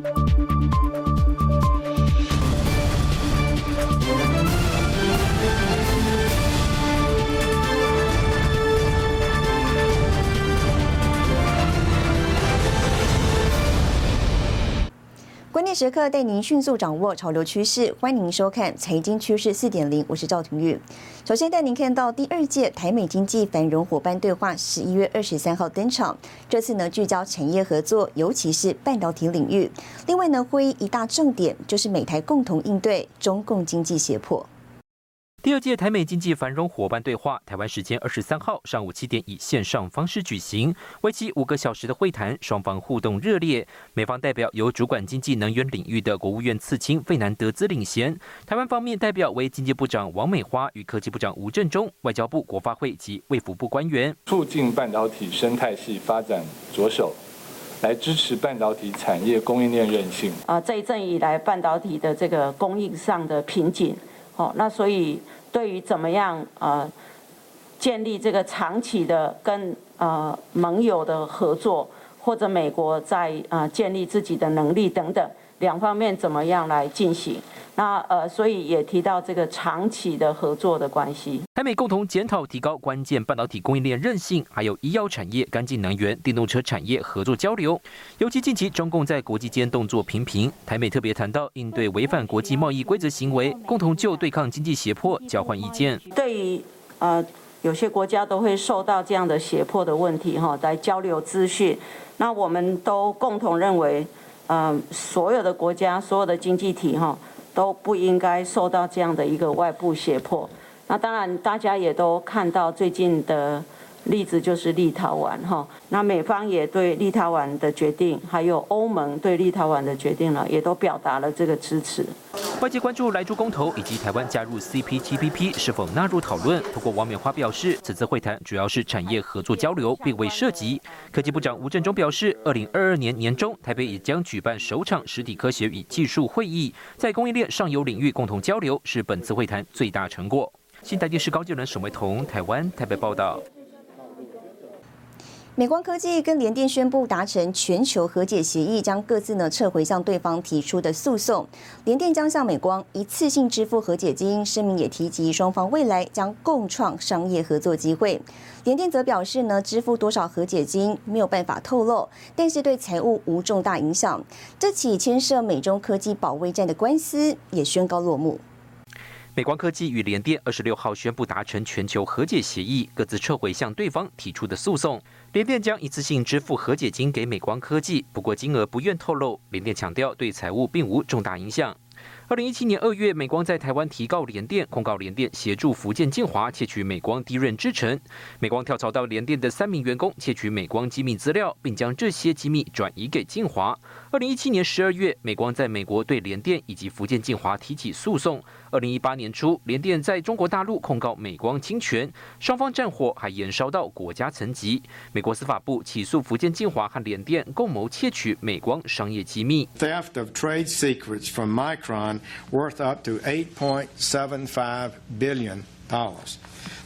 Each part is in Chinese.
关时刻带您迅速掌握潮流趋势，欢迎收看《财经趋势四点零》，我是赵廷玉。首先带您看到第二届台美经济繁荣伙伴对话，十一月二十三号登场。这次呢聚焦产业合作，尤其是半导体领域。另外呢，会议一大重点就是美台共同应对中共经济胁迫。第二届台美经济繁荣伙伴对话，台湾时间二十三号上午七点以线上方式举行，为期五个小时的会谈，双方互动热烈。美方代表由主管经济能源领域的国务院次卿费南德兹领衔，台湾方面代表为经济部长王美花与科技部长吴振中、外交部国发会及卫福部官员，促进半导体生态系发展着手，来支持半导体产业供应链韧性。啊，这一阵以来半导体的这个供应上的瓶颈。好，那所以对于怎么样呃建立这个长期的跟呃盟友的合作，或者美国在啊建立自己的能力等等两方面怎么样来进行？那呃，所以也提到这个长期的合作的关系。台美共同检讨提高关键半导体供应链韧性，还有医药产业、干净能源、电动车产业合作交流。尤其近期中共在国际间动作频频，台美特别谈到应对违反国际贸易规则行为，共同就对抗经济胁迫交换意见。对于呃有些国家都会受到这样的胁迫的问题哈，来交流资讯。那我们都共同认为，呃，所有的国家、所有的经济体哈。都不应该受到这样的一个外部胁迫。那当然，大家也都看到最近的。例子就是立陶宛哈，那美方也对立陶宛的决定，还有欧盟对立陶宛的决定呢，也都表达了这个支持。外界关注来珠公投以及台湾加入 CPTPP 是否纳入讨论。不过王美花表示，此次会谈主要是产业合作交流，并未涉及。科技部长吴振中表示，二零二二年年中，台北也将举办首场实体科学与技术会议，在供应链上游领域共同交流，是本次会谈最大成果。新台电视高技能沈维彤，台湾台北报道。美光科技跟联电宣布达成全球和解协议，将各自呢撤回向对方提出的诉讼。联电将向美光一次性支付和解金，声明也提及双方未来将共创商业合作机会。联电则表示呢，支付多少和解金没有办法透露，但是对财务无重大影响。这起牵涉美中科技保卫战的官司也宣告落幕。美光科技与联电二十六号宣布达成全球和解协议，各自撤回向对方提出的诉讼。联电将一次性支付和解金给美光科技，不过金额不愿透露。联电强调对财务并无重大影响。二零一七年二月，美光在台湾提告联电，控告联电协助福建晋华窃取美光低润制程。美光跳槽到联电的三名员工窃取美光机密资料，并将这些机密转移给晋华。二零一七年十二月，美光在美国对联电以及福建晋华提起诉讼。二零一八年初，联电在中国大陆控告美光侵权，双方战火还延烧到国家层级。美国司法部起诉福建晋华和联电共谋窃取美光商业机密。Theft of trade secrets from Micron worth up to 8.75 billion dollars.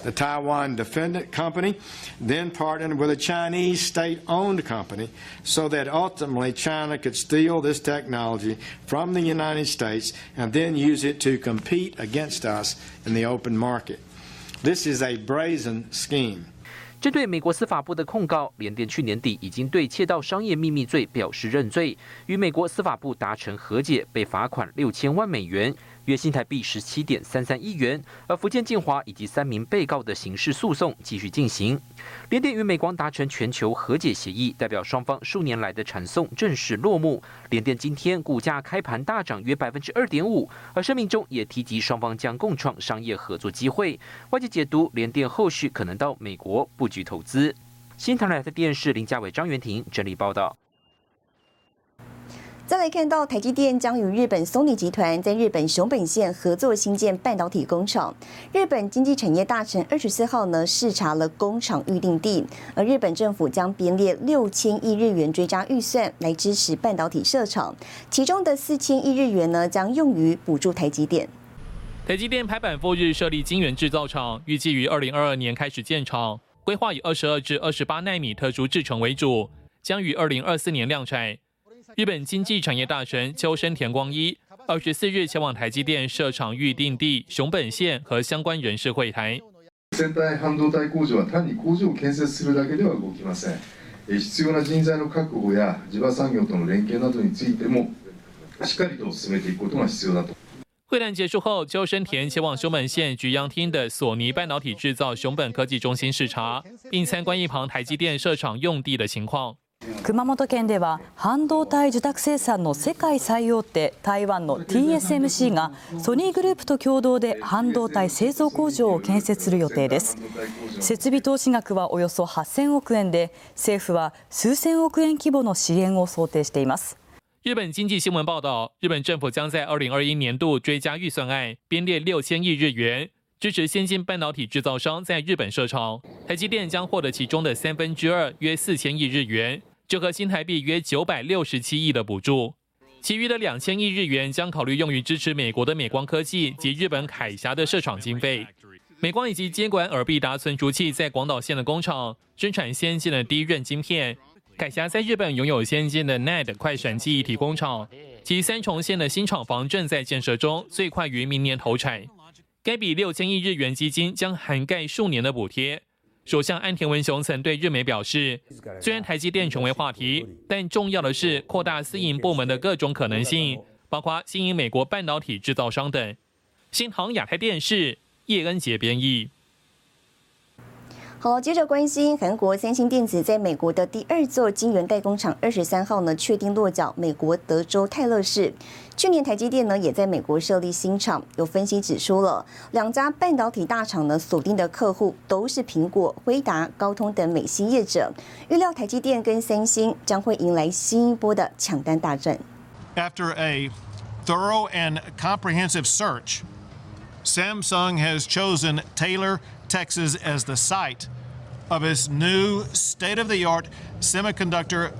The Taiwan Defendant Company then partnered with a Chinese state owned company so that ultimately China could steal this technology from the United States and then use it to compete against us in the open market. This is a brazen scheme. 针对美国司法部的控告，联电去年底已经对窃盗商业秘密罪表示认罪，与美国司法部达成和解，被罚款六千万美元。约新台币十七点三三亿元，而福建晋华以及三名被告的刑事诉讼继续进行。联电与美光达成全球和解协议，代表双方数年来的缠讼正式落幕。联电今天股价开盘大涨约百分之二点五，而声明中也提及双方将共创商业合作机会。外界解读联电后续可能到美国布局投资。新唐人的电视林家伟、张元婷整理报道。再来看到台积电将与日本 Sony 集团在日本熊本县合作新建半导体工厂。日本经济产业大臣二十四号呢视察了工厂预定地，而日本政府将编列六千亿日元追加预算来支持半导体设厂，其中的四千亿日元呢将用于补助台积电。台积电排版赴日设立晶圆制造厂，预计于二零二二年开始建厂，规划以二十二至二十八纳米特殊制程为主，将于二零二四年量产。日本经济产业大臣秋生田光一二十四日前往台积电设厂预定地熊本县和相关人士会谈。先端半導体工場は単に工場を建設するだけでは動きません。必要な人材の確保や地場産業との連携などについてもしっかりと進めていくことが必要だと。会談结束后，鸠生田前往熊本县菊阳町的索尼半导体制造熊本科技中心视察，并参观一旁台积电设厂用地的情况。 熊本県では半導体受託生産の世界最大手台湾の TSMC がソニーグループと共同で半導体製造工場を建設する予定です。設備投資額はおよそ8000億円で政府は数千億円規模の支援を想定しています。日本经济新闻报道，日本政府将在二零二一年度追加预算案编列六千亿日元，支持先进半导体制造商在日本设厂。台积电将获得其中的三分之二，约四千亿日元，折合新台币约九百六十七亿的补助。其余的两千亿日元将考虑用于支持美国的美光科技及日本海峡的设厂经费。美光以及监管尔必达存储器在广岛县的工厂生产先进的低润晶片。凯霞在日本拥有先进的 NAND 快闪记忆体工厂，其三重县的新厂房正在建设中，最快于明年投产。该笔六千亿日元基金将涵盖数年的补贴。首相安田文雄曾对日媒表示，虽然台积电成为话题，但重要的是扩大私营部门的各种可能性，包括吸引美国半导体制造商等。新航亚太电视叶恩杰编译。好，接着关心韩国三星电子在美国的第二座晶圆代工厂二十三号呢，确定落脚美国德州泰勒市。去年台积电呢也在美国设立新厂，有分析指出了两家半导体大厂呢锁定的客户都是苹果、辉达、高通等美系业者，预料台积电跟三星将会迎来新一波的抢单大战。After a thorough and comprehensive search, Samsung has chosen Taylor, Texas as the site. of its new state-of-the-art semiconductor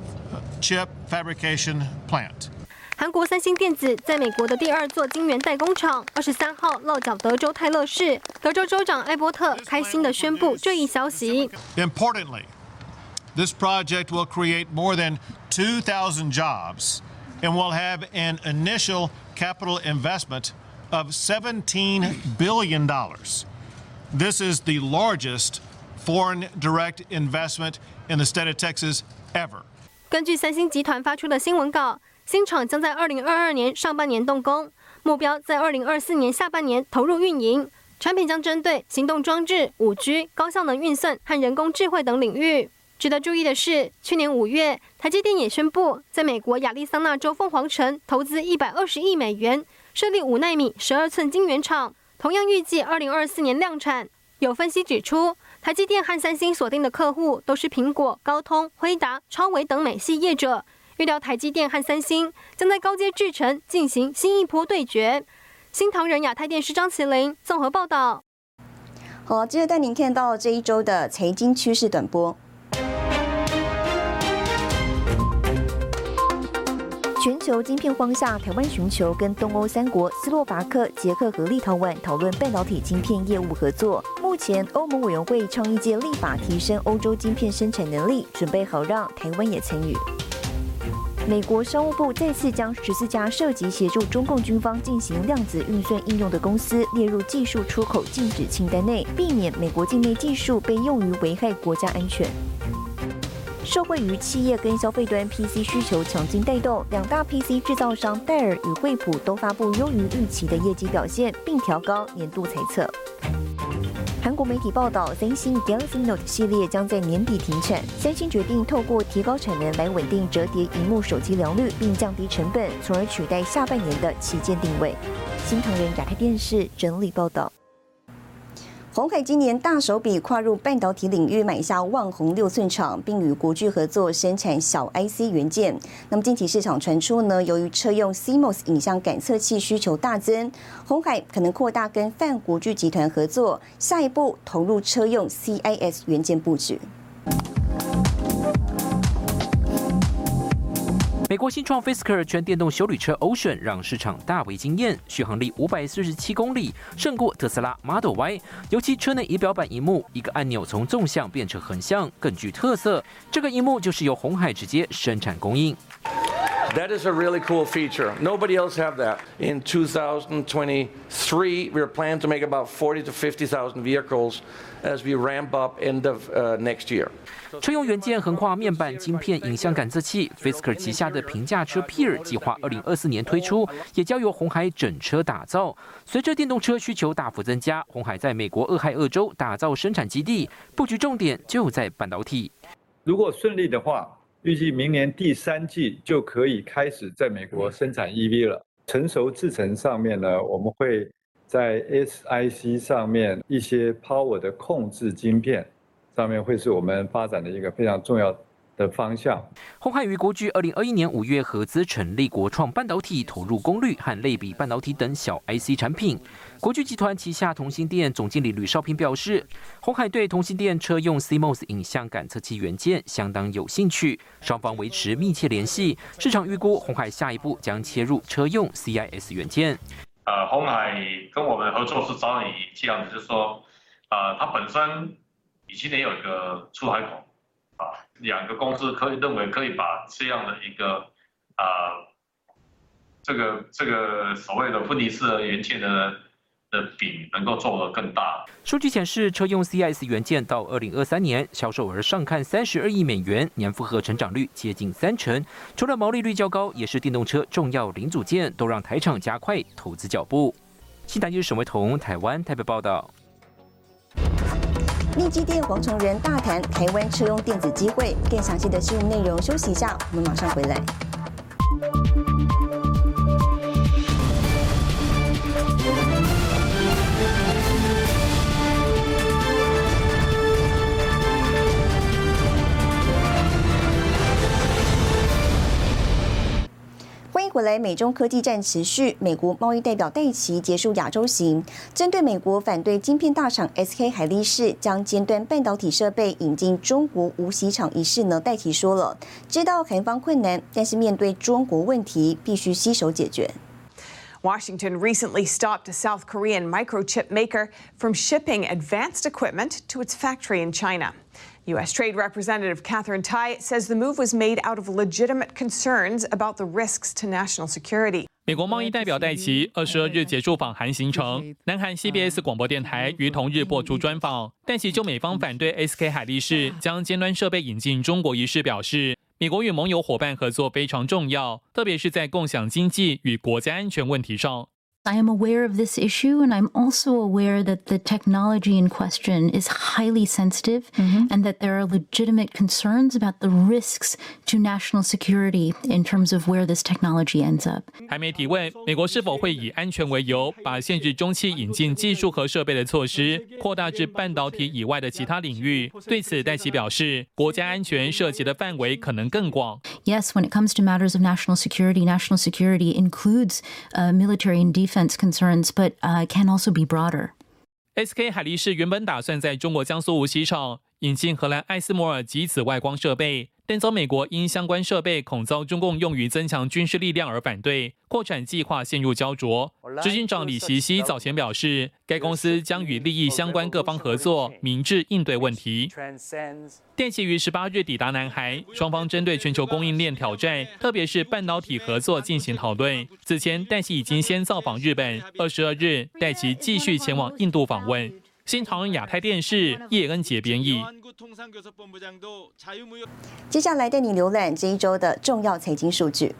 chip fabrication plant. 韩国三星电子在美国的第二座晶圆代工厂，二十三号落脚德州泰勒市。德州州长艾伯特开心地宣布这一消息。Importantly, this project will create more than 2,000 jobs and will have an initial capital investment of 17 billion dollars. This is the largest foreign direct investment in the state of Texas ever. 根据三星集团发出的新闻稿，新厂将在二零二二年上半年动工，目标在二零二四年下半年投入运营。产品将针对行动装置、五 G、高效能运算和人工智慧等领域。值得注意的是，去年五月，台积电也宣布在美国亚利桑那州凤凰城投资一百二十亿美元，设立五纳米十二寸晶圆厂，同样预计二零二四年量产。有分析指出。台积电和三星锁定的客户都是苹果、高通、辉达、超维等美系业者。预料台积电和三星将在高阶制程进行新一波对决。新唐人亚太电视张麒麟综合报道。好，接着带您看到这一周的财经趋势短波。全球晶片荒下，台湾寻求跟东欧三国斯洛伐克、捷克和立陶宛讨论半导体晶片业务合作。目前，欧盟委员会倡议界立法提升欧洲晶片生产能力，准备好让台湾也参与。美国商务部再次将十四家涉及协助中共军方进行量子运算应用的公司列入技术出口禁止清单内，避免美国境内技术被用于危害国家安全。受惠于企业跟消费端 PC 需求强劲带动，两大 PC 制造商戴尔与惠普都发布优于预期的业绩表现，并调高年度财测。韩国媒体报道，三星 Galaxy Note 系列将在年底停产。三星决定透过提高产能来稳定折叠荧幕手机良率，并降低成本，从而取代下半年的旗舰定位。新唐人亚太电视整理报道。鸿海今年大手笔跨入半导体领域，买下万宏六寸厂，并与国巨合作生产小 IC 元件。那么近期市场传出呢，由于车用 CMOS 影像感测器需求大增，鸿海可能扩大跟泛国巨集团合作，下一步投入车用 CIS 元件布局。美国新创 Fisker 全电动修旅车 Ocean 让市场大为惊艳，续航力五百四十七公里，胜过特斯拉 Model Y。尤其车内仪表板荧幕，一个按钮从纵向变成横向，更具特色。这个荧幕就是由红海直接生产供应。That is a really cool feature. Nobody else have that. In 2023, we're planning to make about 40 to 50,000 vehicles as we ramp up end of uh, next year. 车用元件横跨面板、晶片、影像感测器。Fisker 旗下的平价车 Peer 计划2024年推出，也交由红海整车打造。随着电动车需求大幅增加，红海在美国俄亥俄州打造生产基地，布局重点就在半导体。如果顺利的话，预计明年第三季就可以开始在美国生产 EV 了。成熟制程上面呢，我们会在 SiC 上面一些 Power 的控制晶片。上面会是我们发展的一个非常重要的方向。鸿海于国巨二零二一年五月合资成立国创半导体，投入功率和类比半导体等小 IC 产品。国巨集团旗下同心电总经理吕少平表示，鸿海对同心电车用 CMOS 影像感测器元件相当有兴趣，双方维持密切联系。市场预估鸿海下一步将切入车用 CIS 元件。呃，红海跟我们合作是早已这样子，就是说，呃，它本身。以前也有一个出海口，啊，两个公司可以认为可以把这样的一个啊，这个这个所谓的分离式元件的的饼能够做得更大。数据显示，车用 CIS 元件到二零二三年销售额上看三十二亿美元，年复合成长率接近三成。除了毛利率较高，也是电动车重要零组件，都让台厂加快投资脚步。新台记者沈维彤，台湾台北报道。立基电黄崇仁大谈台湾车用电子机会，更详细的新闻内容，休息一下，我们马上回来。来，美中科技战持续。美国贸易代表戴奇结束亚洲行，针对美国反对晶片大厂 SK 海力士将尖端半导体设备引进中国无锡厂一事呢，戴奇说了，知道韩方困难，但是面对中国问题，必须携手解决。Washington recently stopped a South Korean microchip maker from shipping advanced equipment to its factory in China. U.S. Trade Representative Catherine Tai says the move was made out of legitimate concerns about the risks to national security. 美国贸易代表戴奇二十二日结束访韩行程，南韩 CBS 广播电台于同日播出专访。戴奇就美方反对 SK 海力士将尖端设备引进中国一事表示，美国与盟友伙伴合作非常重要，特别是在共享经济与国家安全问题上。I am aware of this issue, and I'm also aware that the technology in question is highly sensitive mm-hmm. and that there are legitimate concerns about the risks to national security in terms of where this technology ends up. 还没提问，美国是否会以安全为由，把限制中期引进技术和设备的措施扩大至半导体以外的其他领域？对此，戴奇表示，国家安全涉及的范围可能更广。Yes, when it comes to matters of national security, national security includes uh, military and defense Defense concerns, but uh, can also be broader. SK 海力士原本打算在中国江苏无锡厂引进荷兰艾斯摩尔极紫外光设备。但遭美国因相关设备恐遭中共用于增强军事力量而反对，扩产计划陷入焦灼。执行长李习熙早前表示，该公司将与利益相关各方合作，明智应对问题。电气于十八日抵达南韩，双方针对全球供应链挑战，特别是半导体合作进行讨论。此前，戴奇已经先造访日本，二十二日，戴奇继续前往印度访问。新唐亚太电视叶恩杰编译。接下来带你浏览这一周的重要财经数据。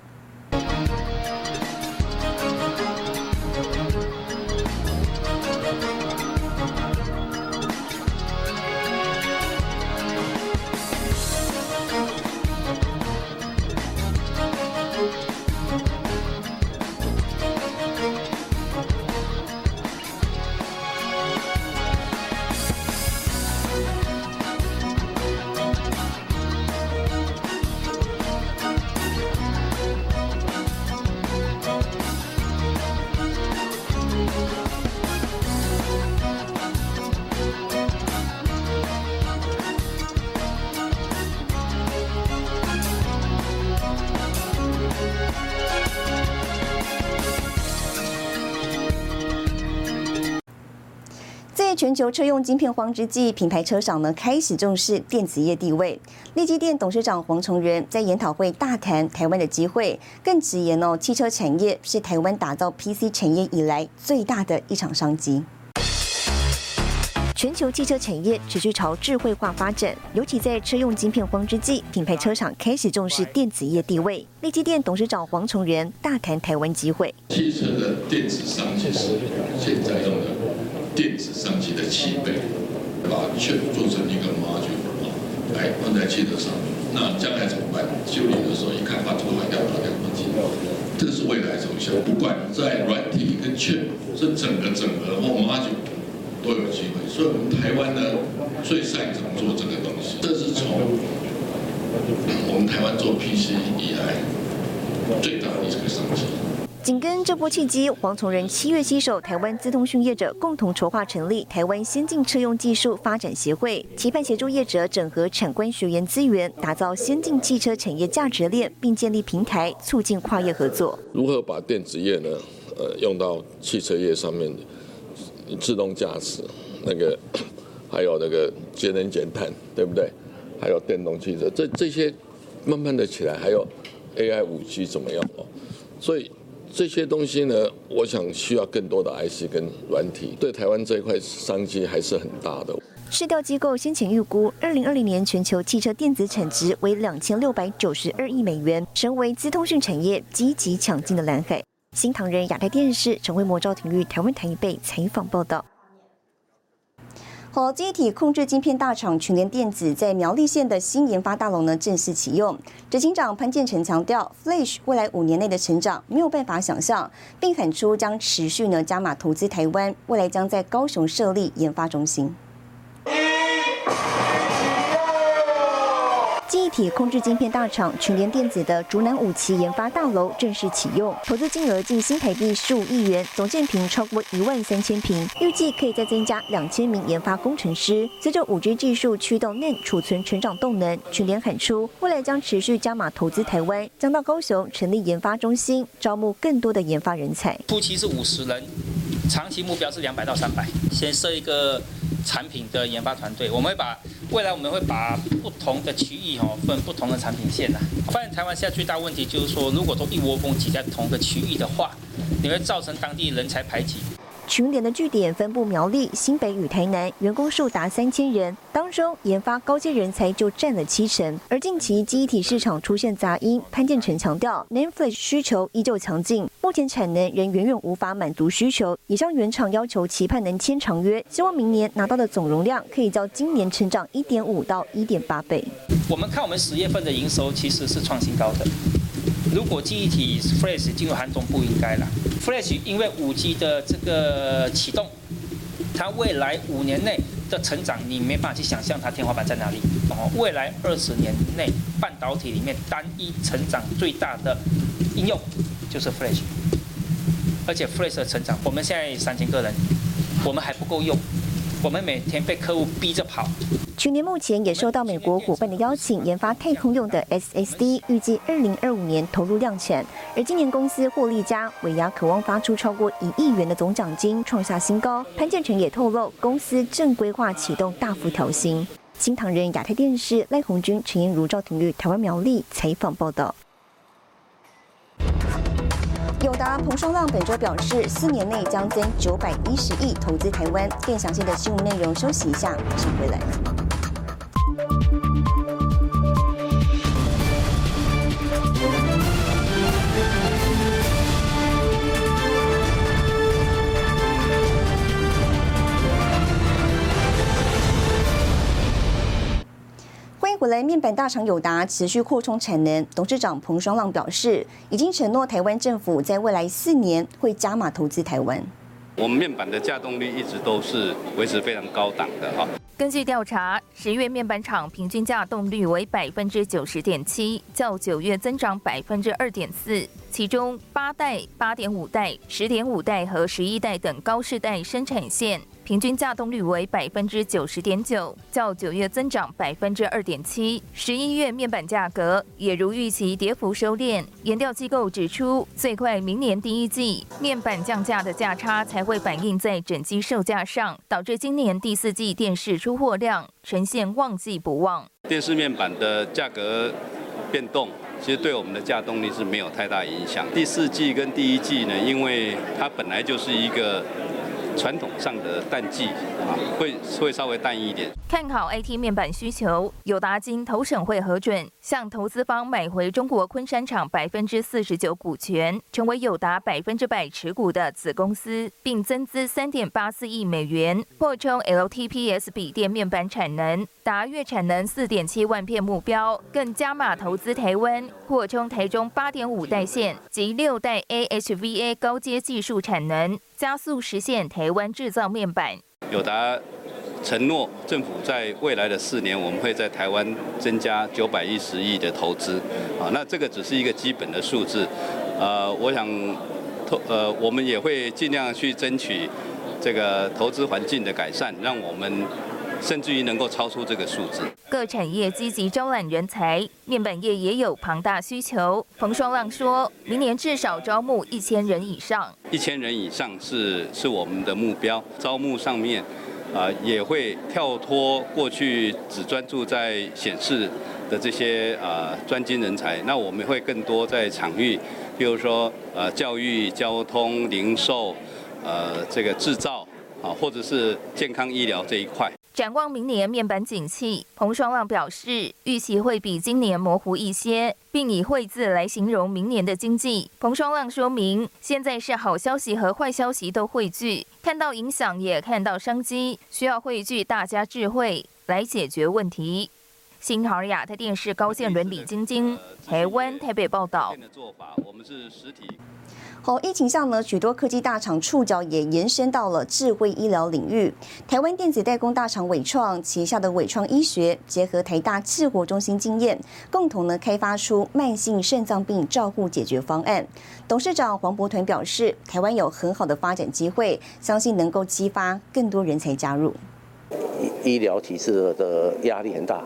全球车用晶片荒之际，品牌车厂呢开始重视电子业地位。立基电董事长黄崇仁在研讨会大谈台湾的机会，更直言哦，汽车产业是台湾打造 PC 产业以来最大的一场商机。全球汽车产业持续朝智慧化发展，尤其在车用晶片荒之际，品牌车厂开始重视电子业地位。立基电董事长黄崇仁大谈台湾机会。汽车的电子商机是现在用的。电子上机的七倍，把全做成一个 module 啊，来放在汽车上面。那将来怎么办？修理的时候一看，把这个坏掉，把两个机，这是未来走向。不管在软体跟 chip，是整个整合或 module 都有机会。所以我们台湾呢，最擅长做这个东西。这是从我们台湾做 PC 以来最大的一个商机。紧跟这波契机，黄崇仁七月携手台湾资通讯业者，共同筹划成立台湾先进车用技术发展协会，期盼协助业者整合产官学研资源，打造先进汽车产业价值链，并建立平台，促进跨业合作。如何把电子业呢？呃，用到汽车业上面，自动驾驶那个，还有那个节能减碳，对不对？还有电动汽车，这这些慢慢的起来，还有 AI 五 G 怎么样哦？所以。这些东西呢，我想需要更多的 IC 跟软体，对台湾这一块商机还是很大的。市调机构先前预估，二零二零年全球汽车电子产值为两千六百九十二亿美元，成为资通讯产业积极抢进的蓝海。新唐人亚太电视陈慧模、赵廷玉台湾台北采访报道。好，机体控制晶片大厂群联电子在苗栗县的新研发大楼呢正式启用。执行长潘建成强调，Flash 未来五年内的成长没有办法想象，并喊出将持续呢加码投资台湾，未来将在高雄设立研发中心。记忆体控制晶片大厂群联电子的竹南五期研发大楼正式启用，投资金额近新台币十五亿元，总建坪超过一万三千平，预计可以再增加两千名研发工程师。随着五 G 技术驱动内储存成长动能，群联喊出未来将持续加码投资台湾，将到高雄成立研发中心，招募更多的研发人才。初期是五十人，长期目标是两百到三百，先设一个。产品的研发团队，我们会把未来我们会把不同的区域哦分不同的产品线呐。发现台湾现在最大问题就是说，如果都一窝蜂挤在同个区域的话，你会造成当地人才排挤。群联的据点分布苗栗、新北与台南，员工数达三千人，当中研发高阶人才就占了七成。而近期记忆体市场出现杂音，潘建成强调，NAND Flash 需求依旧强劲，目前产能仍远远无法满足需求，也向原厂要求期盼能签长约，希望明年拿到的总容量可以较今年成长一点五到一点八倍。我们看我们十月份的营收其实是创新高的。如果记忆体 Flash 进入寒冬不应该了。Flash 因为五 G 的这个启动，它未来五年内的成长，你没办法去想象它天花板在哪里。哦，未来二十年内半导体里面单一成长最大的应用就是 Flash，而且 Flash 的成长，我们现在三千个人，我们还不够用。我们每天被客户逼着跑。去年目前也受到美国伙伴的邀请，研发太空用的 SSD，预计二零二五年投入量产。而今年公司获利佳，尾牙渴望发出超过一亿元的总奖金，创下新高。潘建成也透露，公司正规划启动大幅调薪。新唐人亚太电视赖红军、陈英如、赵廷玉，台湾苗栗采访报道。友达彭双浪本周表示，四年内将增九百一十亿投资台湾。更详细的新闻内容，休息一下，马上回来。来，面板大厂友达持续扩充产能。董事长彭双浪表示，已经承诺台湾政府在未来四年会加码投资台湾。我们面板的稼动率一直都是维持非常高档的哈。根据调查，十月面板厂平均稼动率为百分之九十点七，较九月增长百分之二点四。其中八代、八点五代、十点五代和十一代等高世代生产线。平均价动率为百分之九十点九，较九月增长百分之二点七。十一月面板价格也如预期跌幅收敛。研调机构指出，最快明年第一季面板降价的价差才会反映在整机售价上，导致今年第四季电视出货量呈现旺季不旺。电视面板的价格变动。其实对我们的价动力是没有太大影响。第四季跟第一季呢，因为它本来就是一个。传统上的淡季，会会稍微淡一点。看好 IT 面板需求，友达金投审会核准向投资方买回中国昆山厂百分之四十九股权，成为友达百分之百持股的子公司，并增资三点八四亿美元，扩充 LTPS 笔电面板产能，达月产能四点七万片目标，更加码投资台湾，扩充台中八点五代线及六代 AHVA 高阶技术产能。加速实现台湾制造面板。友达承诺政府在未来的四年，我们会在台湾增加九百一十亿的投资。啊，那这个只是一个基本的数字。呃，我想投呃，我们也会尽量去争取这个投资环境的改善，让我们。甚至于能够超出这个数字。各产业积极招揽人才，面板业也有庞大需求。冯双浪说，明年至少招募一千人以上。一千人以上是是我们的目标。招募上面，啊，也会跳脱过去只专注在显示的这些啊专精人才。那我们会更多在场域，比如说呃教育、交通、零售，呃这个制造啊，或者是健康医疗这一块。展望明年面板景气，彭双浪表示，预期会比今年模糊一些，并以会字来形容明年的经济。彭双浪说明，现在是好消息和坏消息都汇聚，看到影响也看到商机，需要汇聚大家智慧来解决问题。新唐尔亚特电视高线伦李晶晶，台湾台北报道。好，疫情下呢，许多科技大厂触角也延伸到了智慧医疗领域。台湾电子代工大厂伟创旗下的伟创医学，结合台大智活中心经验，共同呢开发出慢性肾脏病照护解决方案。董事长黄博团表示，台湾有很好的发展机会，相信能够激发更多人才加入。医疗体制的压力很大。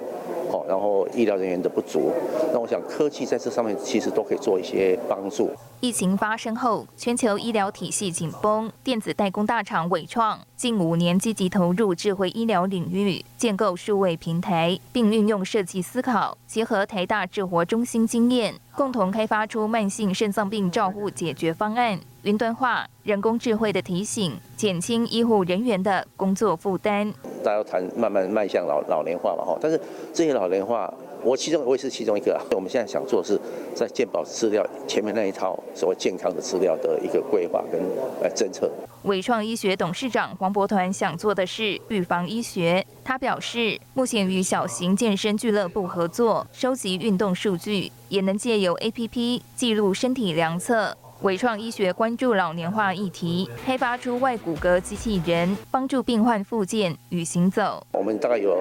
哦，然后医疗人员的不足，那我想科技在这上面其实都可以做一些帮助。疫情发生后，全球医疗体系紧绷，电子代工大厂伟创近五年积极投入智慧医疗领域，建构数位平台，并运用设计思考，结合台大智活中心经验，共同开发出慢性肾脏病照护解决方案。云端化、人工智慧的提醒，减轻医护人员的工作负担。大家谈慢慢迈向老老年化嘛，哈，但是这些老年化，我其中我也是其中一个啊。我们现在想做的是在健保资料前面那一套所谓健康的资料的一个规划跟呃政策。伟创医学董事长黄博团想做的是预防医学。他表示，目前与小型健身俱乐部合作，收集运动数据，也能借由 APP 记录身体量测。伟创医学关注老年化议题，开发出外骨骼机器人，帮助病患复健与行走。我们大概有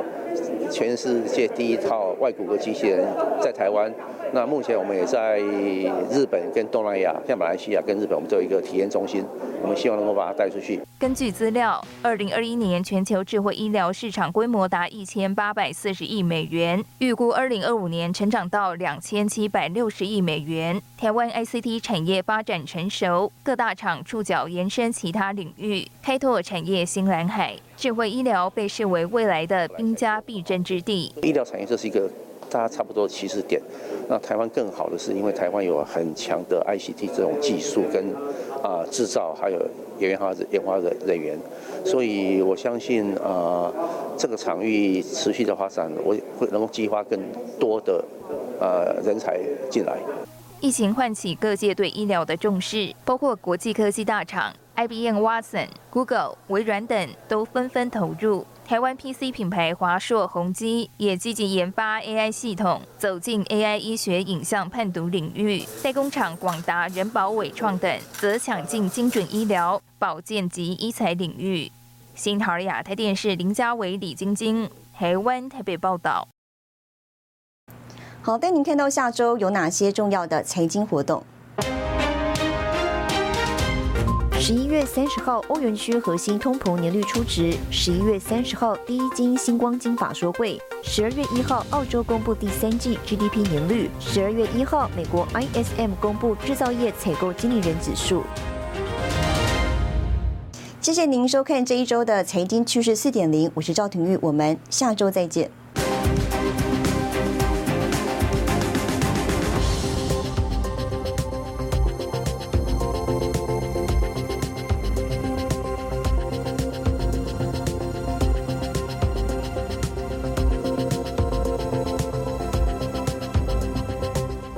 全世界第一套外骨骼机器人在台湾。那目前我们也在日本跟东南亚，像马来西亚跟日本，我们都有一个体验中心。我们希望能够把它带出去。根据资料，二零二一年全球智慧医疗市场规模达一千八百四十亿美元，预估二零二五年成长到两千七百六十亿美元。台湾 ICT 产业发展成熟，各大厂触角延伸其他领域，开拓产业新蓝海。智慧医疗被视为未来的兵家必争之地。医疗产业这是一个。大家差不多起始点，那台湾更好的是，因为台湾有很强的 ICT 这种技术跟啊制造，还有研发研发的人员，所以我相信啊这个场域持续的发展，我会能够激发更多的呃人才进来。疫情唤起各界对医疗的重视，包括国际科技大厂 IBM、Watson、Google、微软等都纷纷投入。台湾 PC 品牌华硕、宏基也积极研发 AI 系统，走进 AI 医学影像判读领域。代工厂广达、人保、伟创等则抢进精准医疗、保健及医材领域。新桃儿亚太电视林家伟、李晶晶，台湾台北报道。好，带您看到下周有哪些重要的财经活动。十一月三十号，欧元区核心通膨年率初值；十一月三十号，第一金星光金法说会；十二月一号，澳洲公布第三季 GDP 年率；十二月一号，美国 ISM 公布制造业采购经理人指数。谢谢您收看这一周的财经趋势四点零，我是赵廷玉，我们下周再见。